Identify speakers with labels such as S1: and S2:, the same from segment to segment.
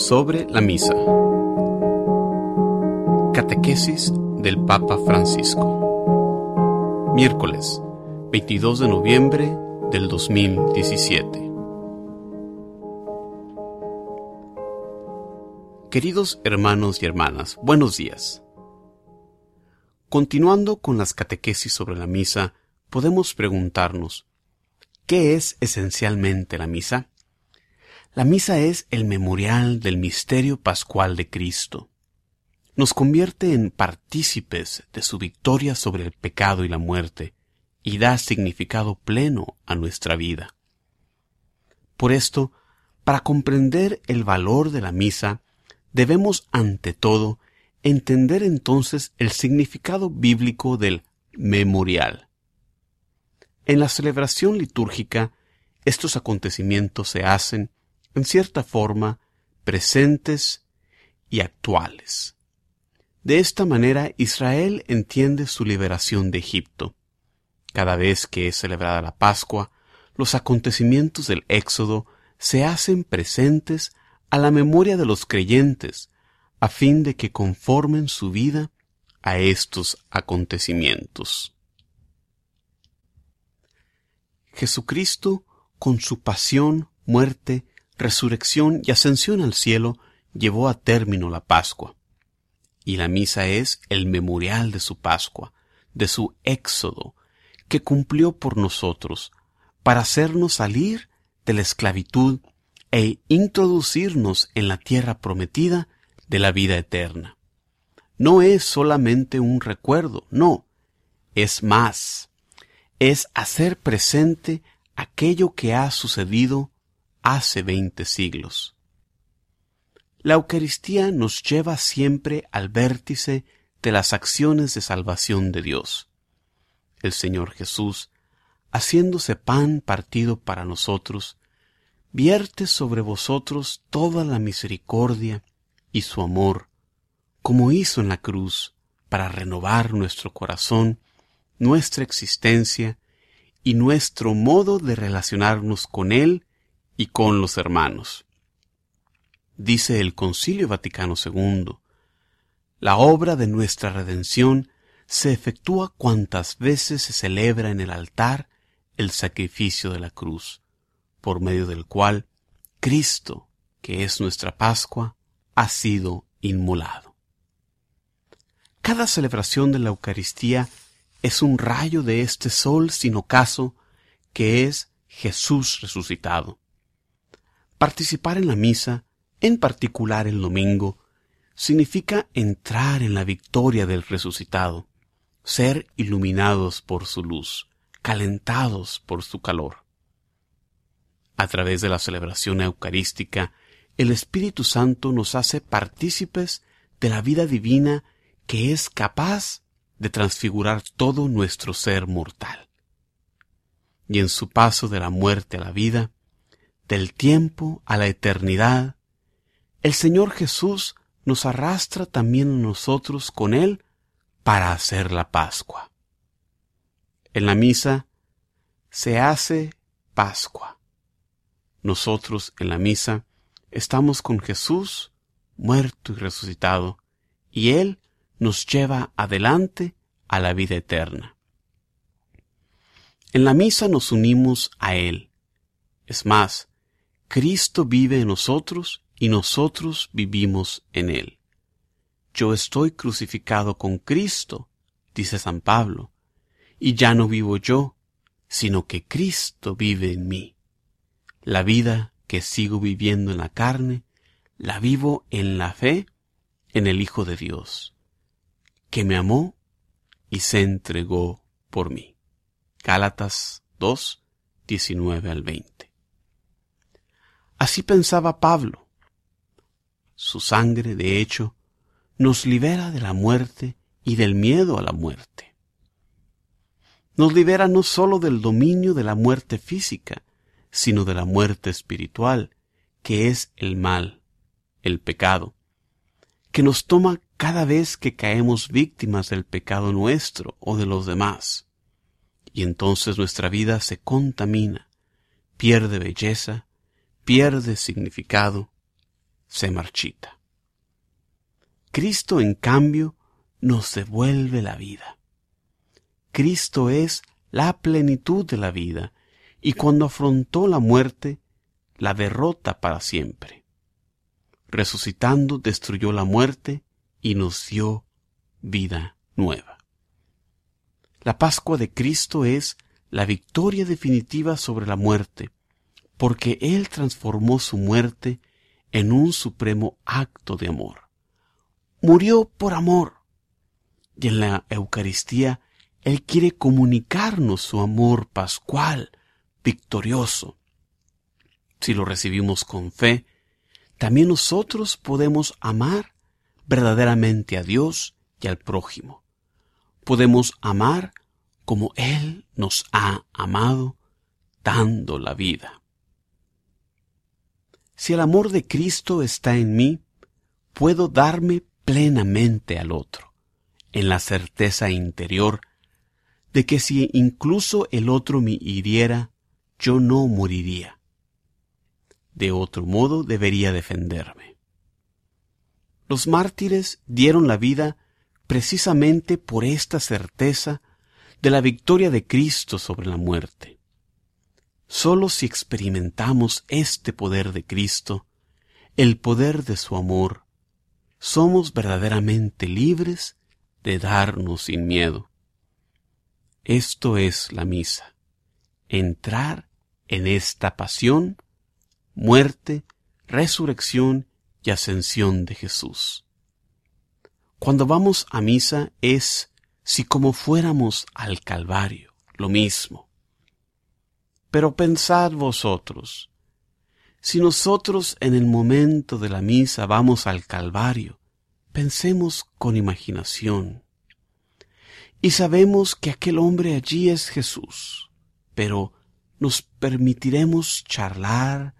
S1: sobre la misa. Catequesis del Papa Francisco. Miércoles 22 de noviembre del 2017. Queridos hermanos y hermanas, buenos días. Continuando con las catequesis sobre la misa, podemos preguntarnos, ¿qué es esencialmente la misa? La misa es el memorial del misterio pascual de Cristo. Nos convierte en partícipes de su victoria sobre el pecado y la muerte, y da significado pleno a nuestra vida. Por esto, para comprender el valor de la misa, debemos ante todo entender entonces el significado bíblico del memorial. En la celebración litúrgica, estos acontecimientos se hacen en cierta forma, presentes y actuales. De esta manera Israel entiende su liberación de Egipto. Cada vez que es celebrada la Pascua, los acontecimientos del Éxodo se hacen presentes a la memoria de los creyentes, a fin de que conformen su vida a estos acontecimientos. Jesucristo, con su pasión, muerte resurrección y ascensión al cielo llevó a término la Pascua. Y la misa es el memorial de su Pascua, de su éxodo, que cumplió por nosotros, para hacernos salir de la esclavitud e introducirnos en la tierra prometida de la vida eterna. No es solamente un recuerdo, no, es más, es hacer presente aquello que ha sucedido hace veinte siglos. La Eucaristía nos lleva siempre al vértice de las acciones de salvación de Dios. El Señor Jesús, haciéndose pan partido para nosotros, vierte sobre vosotros toda la misericordia y su amor, como hizo en la cruz, para renovar nuestro corazón, nuestra existencia y nuestro modo de relacionarnos con Él y con los hermanos. Dice el Concilio Vaticano II, la obra de nuestra redención se efectúa cuantas veces se celebra en el altar el sacrificio de la cruz, por medio del cual Cristo, que es nuestra Pascua, ha sido inmolado. Cada celebración de la Eucaristía es un rayo de este sol sin ocaso que es Jesús resucitado. Participar en la misa, en particular el domingo, significa entrar en la victoria del resucitado, ser iluminados por su luz, calentados por su calor. A través de la celebración eucarística, el Espíritu Santo nos hace partícipes de la vida divina que es capaz de transfigurar todo nuestro ser mortal. Y en su paso de la muerte a la vida, del tiempo a la eternidad, el Señor Jesús nos arrastra también a nosotros con Él para hacer la Pascua. En la misa se hace Pascua. Nosotros en la misa estamos con Jesús muerto y resucitado, y Él nos lleva adelante a la vida eterna. En la misa nos unimos a Él. Es más, Cristo vive en nosotros y nosotros vivimos en Él. Yo estoy crucificado con Cristo, dice San Pablo, y ya no vivo yo, sino que Cristo vive en mí. La vida que sigo viviendo en la carne, la vivo en la fe en el Hijo de Dios, que me amó y se entregó por mí. Gálatas 2, 19 al 20. Así pensaba Pablo. Su sangre, de hecho, nos libera de la muerte y del miedo a la muerte. Nos libera no sólo del dominio de la muerte física, sino de la muerte espiritual, que es el mal, el pecado, que nos toma cada vez que caemos víctimas del pecado nuestro o de los demás. Y entonces nuestra vida se contamina, pierde belleza pierde significado, se marchita. Cristo, en cambio, nos devuelve la vida. Cristo es la plenitud de la vida, y cuando afrontó la muerte, la derrota para siempre. Resucitando, destruyó la muerte y nos dio vida nueva. La Pascua de Cristo es la victoria definitiva sobre la muerte, porque Él transformó su muerte en un supremo acto de amor. Murió por amor. Y en la Eucaristía Él quiere comunicarnos su amor pascual, victorioso. Si lo recibimos con fe, también nosotros podemos amar verdaderamente a Dios y al prójimo. Podemos amar como Él nos ha amado, dando la vida. Si el amor de Cristo está en mí, puedo darme plenamente al otro, en la certeza interior de que si incluso el otro me hiriera, yo no moriría. De otro modo debería defenderme. Los mártires dieron la vida precisamente por esta certeza de la victoria de Cristo sobre la muerte. Solo si experimentamos este poder de Cristo, el poder de su amor, somos verdaderamente libres de darnos sin miedo. Esto es la misa, entrar en esta pasión, muerte, resurrección y ascensión de Jesús. Cuando vamos a misa es si como fuéramos al Calvario, lo mismo. Pero pensad vosotros, si nosotros en el momento de la misa vamos al Calvario, pensemos con imaginación. Y sabemos que aquel hombre allí es Jesús, pero nos permitiremos charlar,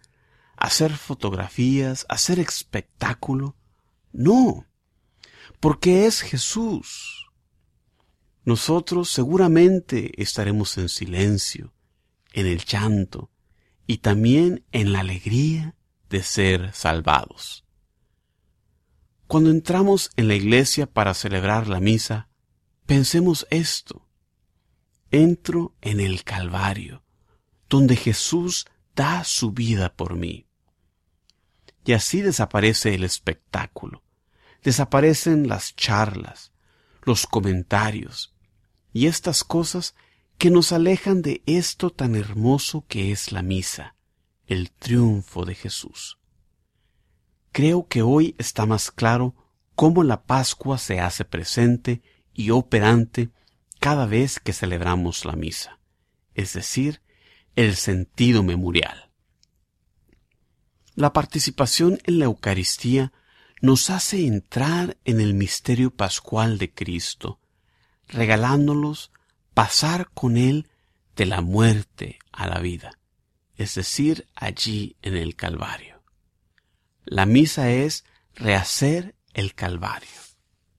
S1: hacer fotografías, hacer espectáculo. No, porque es Jesús. Nosotros seguramente estaremos en silencio, en el llanto y también en la alegría de ser salvados. Cuando entramos en la iglesia para celebrar la misa, pensemos esto. Entro en el Calvario, donde Jesús da su vida por mí. Y así desaparece el espectáculo, desaparecen las charlas, los comentarios y estas cosas que nos alejan de esto tan hermoso que es la misa, el triunfo de Jesús. Creo que hoy está más claro cómo la Pascua se hace presente y operante cada vez que celebramos la misa, es decir, el sentido memorial. La participación en la Eucaristía nos hace entrar en el misterio pascual de Cristo, regalándolos pasar con Él de la muerte a la vida, es decir, allí en el Calvario. La misa es rehacer el Calvario,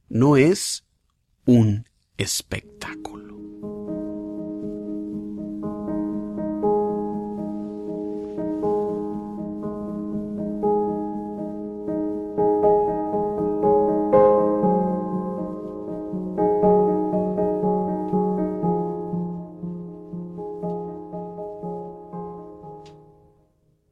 S1: no es un espectáculo.